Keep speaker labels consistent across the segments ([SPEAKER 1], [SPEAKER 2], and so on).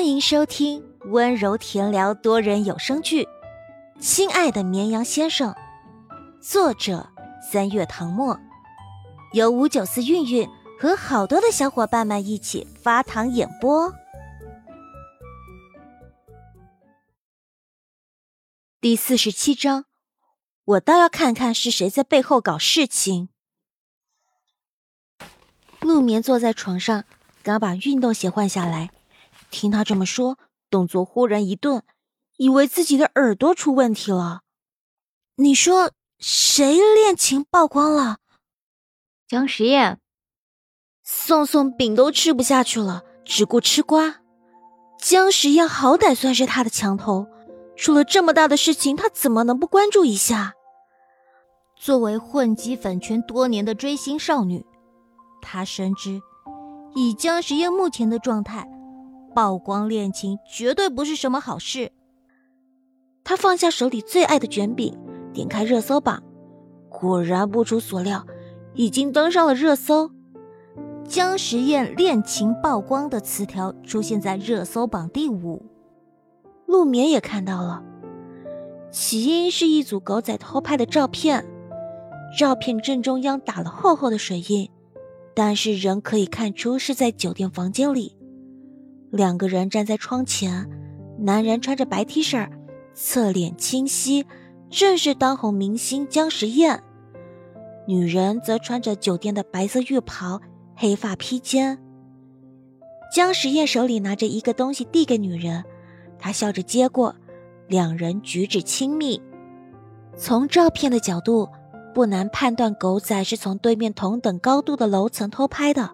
[SPEAKER 1] 欢迎收听温柔甜聊多人有声剧《亲爱的绵羊先生》，作者三月唐末，由五九四韵韵和好多的小伙伴们一起发糖演播。第四十七章，我倒要看看是谁在背后搞事情。陆眠坐在床上，刚把运动鞋换下来。听他这么说，动作忽然一顿，以为自己的耳朵出问题了。你说谁恋情曝光了？
[SPEAKER 2] 江时宴。
[SPEAKER 1] 宋宋饼都吃不下去了，只顾吃瓜。江时宴好歹算是他的墙头，出了这么大的事情，他怎么能不关注一下？作为混迹粉圈多年的追星少女，她深知以江时宴目前的状态。曝光恋情绝对不是什么好事。他放下手里最爱的卷饼，点开热搜榜，果然不出所料，已经登上了热搜。姜时宴恋情曝光的词条出现在热搜榜第五。陆眠也看到了，起因是一组狗仔偷拍的照片，照片正中央打了厚厚的水印，但是仍可以看出是在酒店房间里。两个人站在窗前，男人穿着白 T 恤，侧脸清晰，正是当红明星姜时宴；女人则穿着酒店的白色浴袍，黑发披肩。姜时宴手里拿着一个东西递给女人，她笑着接过，两人举止亲密。从照片的角度，不难判断狗仔是从对面同等高度的楼层偷拍的。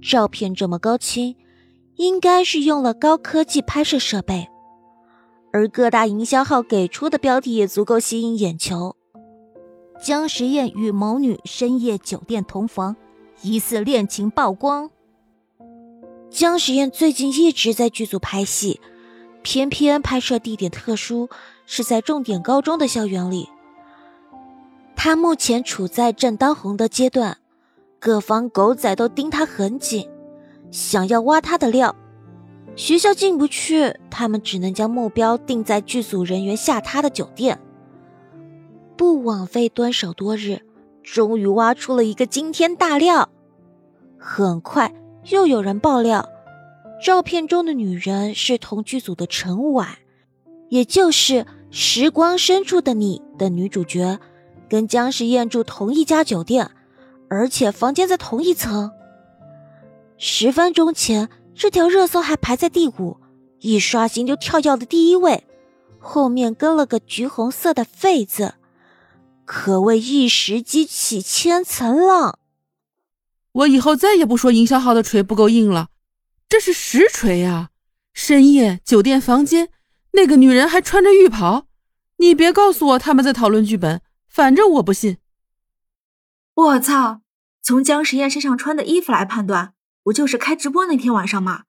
[SPEAKER 1] 照片这么高清。应该是用了高科技拍摄设备，而各大营销号给出的标题也足够吸引眼球。姜时宴与某女深夜酒店同房，疑似恋情曝光。姜时宴最近一直在剧组拍戏，偏偏拍摄地点特殊，是在重点高中的校园里。他目前处在正当红的阶段，各方狗仔都盯他很紧。想要挖他的料，学校进不去，他们只能将目标定在剧组人员下榻的酒店。不枉费蹲守多日，终于挖出了一个惊天大料。很快又有人爆料，照片中的女人是同剧组的陈婉，也就是《时光深处的你》的女主角，跟姜时宴住同一家酒店，而且房间在同一层。十分钟前，这条热搜还排在第五，一刷新就跳到了第一位，后面跟了个橘红色的“痱”字，可谓一石激起千层浪。
[SPEAKER 3] 我以后再也不说营销号的锤不够硬了，这是实锤呀！深夜酒店房间，那个女人还穿着浴袍，你别告诉我他们在讨论剧本，反正我不信。
[SPEAKER 4] 我操！从姜时宴身上穿的衣服来判断。不就是开直播那天晚上吗？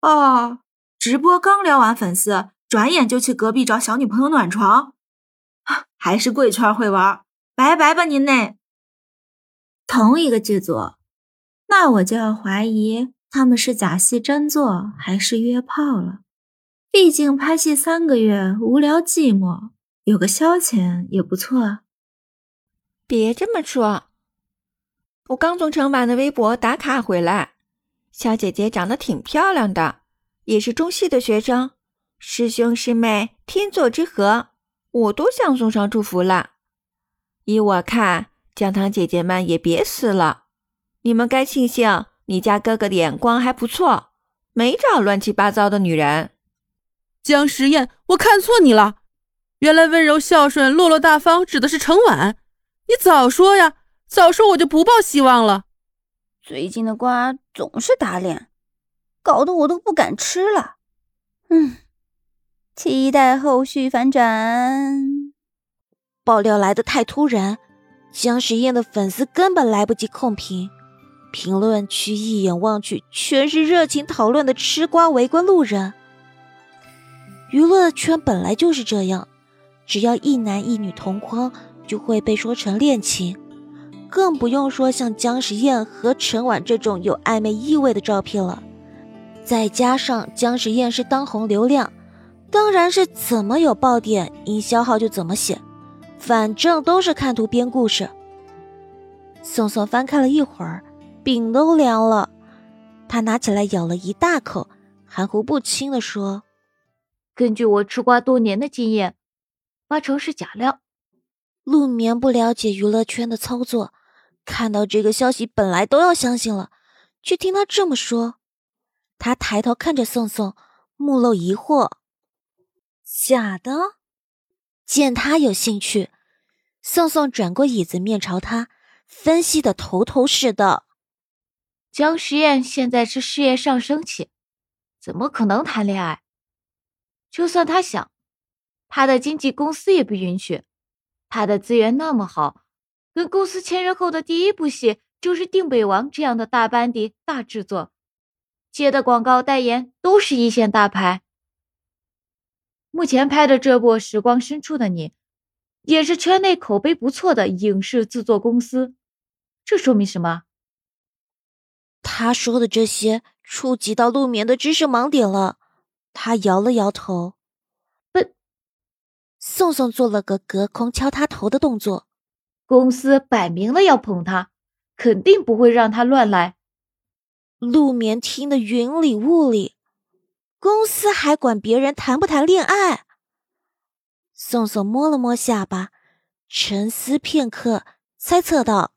[SPEAKER 4] 哦，直播刚聊完粉丝，转眼就去隔壁找小女朋友暖床，还是贵圈会玩，拜拜吧您嘞！同一个剧组，那我就要怀疑他们是假戏真做还是约炮了。毕竟拍戏三个月，无聊寂寞，有个消遣也不错。
[SPEAKER 2] 别这么说。我刚从陈婉的微博打卡回来，小姐姐长得挺漂亮的，也是中戏的学生，师兄师妹天作之合，我都想送上祝福了。依我看，姜糖姐姐们也别撕了，你们该庆幸你家哥哥的眼光还不错，没找乱七八糟的女人。
[SPEAKER 3] 姜时宴，我看错你了，原来温柔孝顺、落落大方指的是程婉，你早说呀！早说我就不抱希望了。
[SPEAKER 5] 最近的瓜总是打脸，搞得我都不敢吃了。嗯，期待后续反转。
[SPEAKER 1] 爆料来的太突然，姜时宴的粉丝根本来不及控评，评论区一眼望去全是热情讨论的吃瓜围观路人。娱乐圈本来就是这样，只要一男一女同框，就会被说成恋情。更不用说像姜时宴和陈婉这种有暧昧意味的照片了，再加上姜时宴是当红流量，当然是怎么有爆点，营销号就怎么写，反正都是看图编故事。宋宋翻看了一会儿，饼都凉了，他拿起来咬了一大口，含糊不清的说：“
[SPEAKER 5] 根据我吃瓜多年的经验，八成是假料。”
[SPEAKER 1] 陆眠不了解娱乐圈的操作，看到这个消息本来都要相信了，却听他这么说。他抬头看着宋宋，目露疑惑：“假的？”见他有兴趣，宋宋转过椅子面朝他，分析的头头是道：“
[SPEAKER 5] 江实验现在是事业上升期，怎么可能谈恋爱？就算他想，他的经纪公司也不允许。他的资源那么好，跟公司签约后的第一部戏就是《定北王》这样的大班底、大制作。”接的广告代言都是一线大牌。目前拍的这部《时光深处的你》，也是圈内口碑不错的影视制作公司。这说明什么？
[SPEAKER 1] 他说的这些触及到陆眠的知识盲点了。他摇了摇头。
[SPEAKER 5] 不。
[SPEAKER 1] 宋宋做了个隔空敲他头的动作。
[SPEAKER 5] 公司摆明了要捧他，肯定不会让他乱来。
[SPEAKER 1] 陆眠听得云里雾里，公司还管别人谈不谈恋爱？宋宋摸了摸下巴，沉思片刻，猜测道：“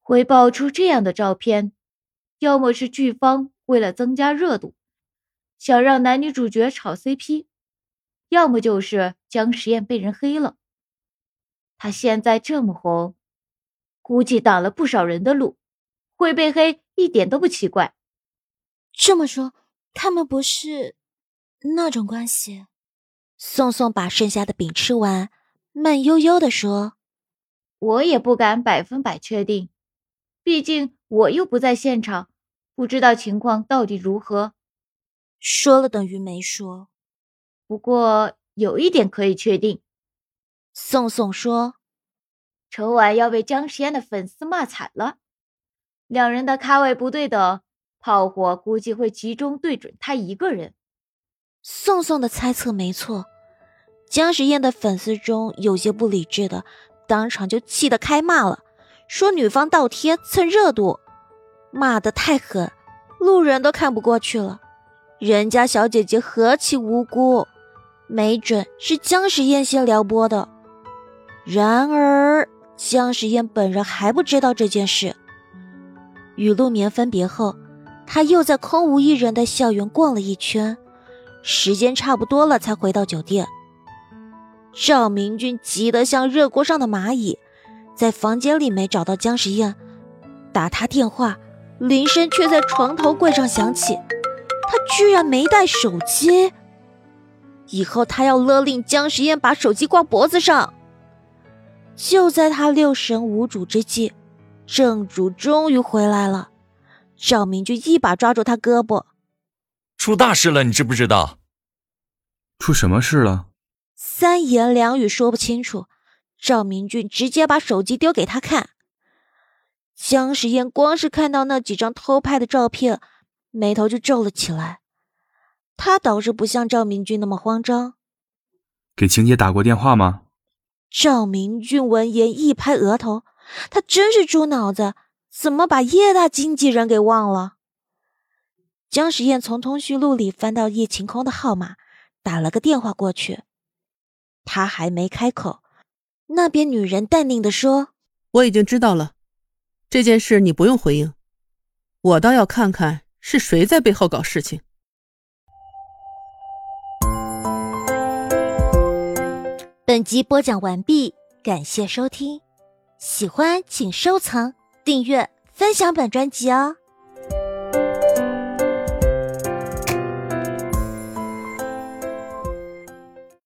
[SPEAKER 5] 会爆出这样的照片，要么是剧方为了增加热度，想让男女主角炒 CP，要么就是姜实验被人黑了。他现在这么红，估计挡了不少人的路，会被黑一点都不奇怪。”
[SPEAKER 1] 这么说，他们不是那种关系。宋宋把剩下的饼吃完，慢悠悠的说：“
[SPEAKER 5] 我也不敢百分百确定，毕竟我又不在现场，不知道情况到底如何。
[SPEAKER 1] 说了等于没说。
[SPEAKER 5] 不过有一点可以确定。”
[SPEAKER 1] 宋宋说：“
[SPEAKER 5] 春晚要被姜时烟的粉丝骂惨了，两人的咖位不对等。”炮火估计会集中对准他一个人。
[SPEAKER 1] 宋宋的猜测没错，姜时宴的粉丝中有些不理智的，当场就气得开骂了，说女方倒贴蹭热度，骂得太狠，路人都看不过去了。人家小姐姐何其无辜，没准是姜时宴先撩拨的。然而姜时宴本人还不知道这件事。与陆眠分别后。他又在空无一人的校园逛了一圈，时间差不多了才回到酒店。赵明俊急得像热锅上的蚂蚁，在房间里没找到姜时宴，打他电话，铃声却在床头柜上响起，他居然没带手机。以后他要勒令姜时宴把手机挂脖子上。就在他六神无主之际，正主终于回来了。赵明俊一把抓住他胳膊，
[SPEAKER 6] 出大事了，你知不知道？
[SPEAKER 7] 出什么事了？
[SPEAKER 1] 三言两语说不清楚。赵明俊直接把手机丢给他看。姜时宴光是看到那几张偷拍的照片，眉头就皱了起来。他倒是不像赵明俊那么慌张。
[SPEAKER 7] 给晴姐打过电话吗？
[SPEAKER 1] 赵明俊闻言一拍额头，他真是猪脑子。怎么把叶大经纪人给忘了？姜时宴从通讯录里翻到叶晴空的号码，打了个电话过去。他还没开口，那边女人淡定的说：“
[SPEAKER 3] 我已经知道了，这件事你不用回应。我倒要看看是谁在背后搞事情。”
[SPEAKER 1] 本集播讲完毕，感谢收听，喜欢请收藏。订阅分享本专辑哦。